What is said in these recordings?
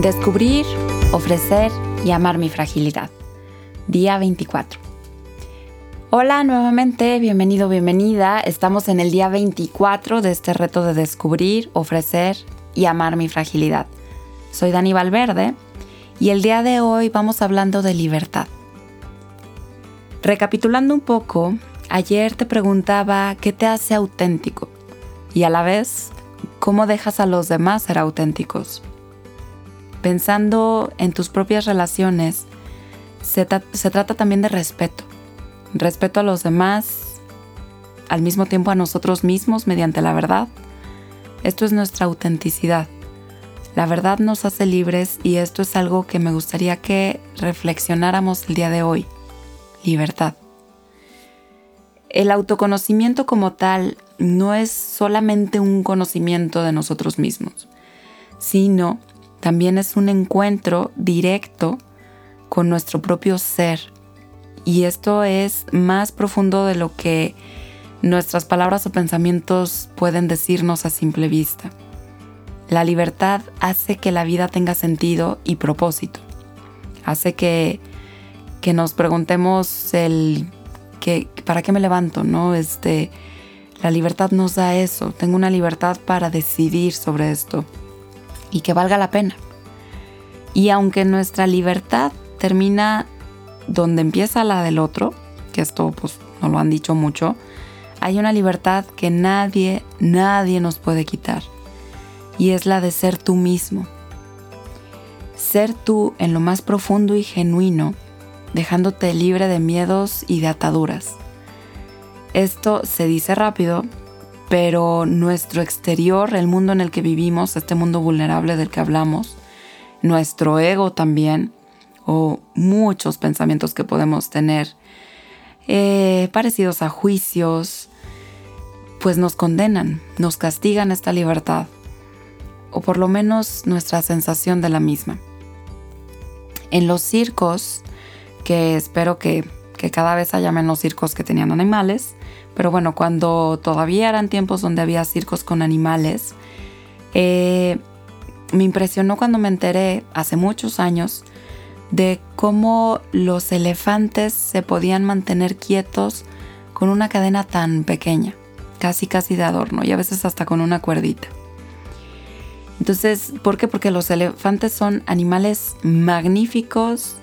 Descubrir, ofrecer y amar mi fragilidad. Día 24. Hola nuevamente, bienvenido, bienvenida. Estamos en el día 24 de este reto de descubrir, ofrecer y amar mi fragilidad. Soy Dani Valverde y el día de hoy vamos hablando de libertad. Recapitulando un poco, ayer te preguntaba qué te hace auténtico y a la vez cómo dejas a los demás ser auténticos pensando en tus propias relaciones, se, trata también de respeto. Respeto a los demás, al mismo tiempo a nosotros mismos mediante la verdad. Esto es nuestra autenticidad. La verdad nos hace libres y esto es algo que me gustaría que reflexionáramos el día de hoy. Libertad. El autoconocimiento como tal no es solamente un conocimiento de nosotros mismos, sino también es un encuentro directo con nuestro propio ser. Y esto es más profundo de lo que nuestras palabras o pensamientos pueden decirnos a simple vista. La libertad hace que la vida tenga sentido y propósito. Hace que, que nos preguntemos el que, ¿para qué me levanto? ¿No? Este, la libertad nos da eso. Tengo una libertad para decidir sobre esto y que valga la pena. Y aunque nuestra libertad termina donde empieza la del otro, que esto pues no lo han dicho mucho, hay una libertad que nadie, nadie nos puede quitar. Y es la de ser tú mismo. Ser tú en lo más profundo y genuino, dejándote libre de miedos y de ataduras. Esto se dice rápido, pero nuestro exterior, el mundo en el que vivimos, este mundo vulnerable del que hablamos, nuestro ego también, o muchos pensamientos que podemos tener, eh, parecidos a juicios, pues nos condenan, nos castigan esta libertad, o por lo menos nuestra sensación de la misma. En los circos, que espero que, que cada vez haya menos circos que tenían animales, pero bueno, cuando todavía eran tiempos donde había circos con animales, eh, me impresionó cuando me enteré hace muchos años de cómo los elefantes se podían mantener quietos con una cadena tan pequeña, casi casi de adorno y a veces hasta con una cuerdita. Entonces, ¿por qué? Porque los elefantes son animales magníficos,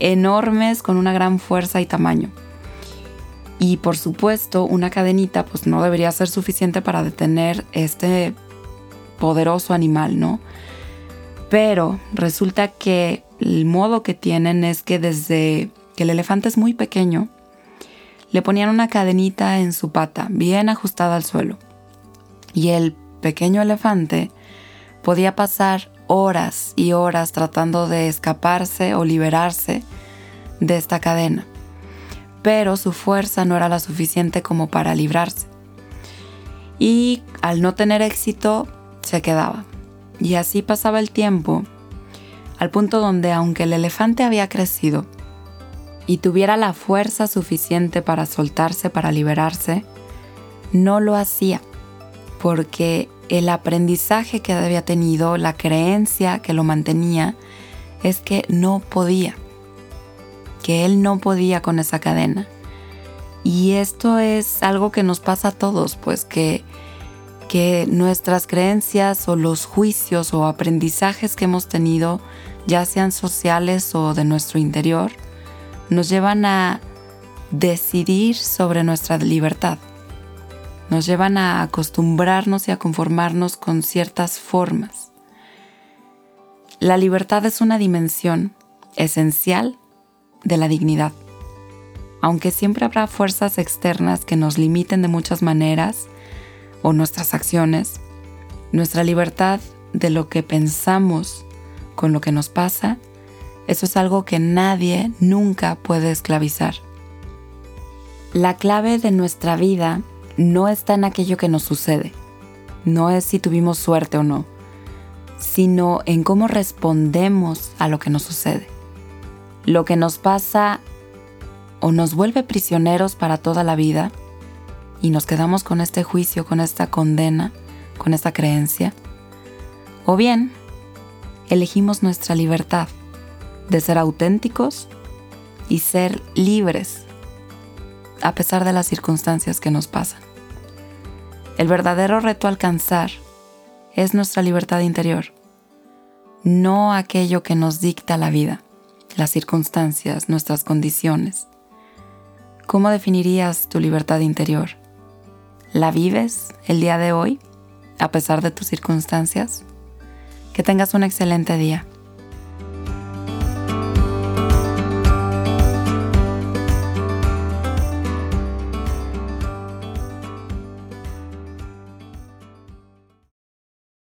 enormes, con una gran fuerza y tamaño. Y por supuesto, una cadenita pues no debería ser suficiente para detener este poderoso animal, ¿no? Pero resulta que el modo que tienen es que desde que el elefante es muy pequeño, le ponían una cadenita en su pata, bien ajustada al suelo. Y el pequeño elefante podía pasar horas y horas tratando de escaparse o liberarse de esta cadena pero su fuerza no era la suficiente como para librarse. Y al no tener éxito, se quedaba. Y así pasaba el tiempo, al punto donde aunque el elefante había crecido y tuviera la fuerza suficiente para soltarse, para liberarse, no lo hacía, porque el aprendizaje que había tenido, la creencia que lo mantenía, es que no podía que él no podía con esa cadena. Y esto es algo que nos pasa a todos, pues que, que nuestras creencias o los juicios o aprendizajes que hemos tenido, ya sean sociales o de nuestro interior, nos llevan a decidir sobre nuestra libertad. Nos llevan a acostumbrarnos y a conformarnos con ciertas formas. La libertad es una dimensión esencial de la dignidad. Aunque siempre habrá fuerzas externas que nos limiten de muchas maneras o nuestras acciones, nuestra libertad de lo que pensamos con lo que nos pasa, eso es algo que nadie nunca puede esclavizar. La clave de nuestra vida no está en aquello que nos sucede, no es si tuvimos suerte o no, sino en cómo respondemos a lo que nos sucede. Lo que nos pasa o nos vuelve prisioneros para toda la vida y nos quedamos con este juicio, con esta condena, con esta creencia, o bien elegimos nuestra libertad de ser auténticos y ser libres a pesar de las circunstancias que nos pasan. El verdadero reto a alcanzar es nuestra libertad interior, no aquello que nos dicta la vida, las circunstancias, nuestras condiciones. ¿Cómo definirías tu libertad interior? ¿La vives el día de hoy, a pesar de tus circunstancias? Que tengas un excelente día.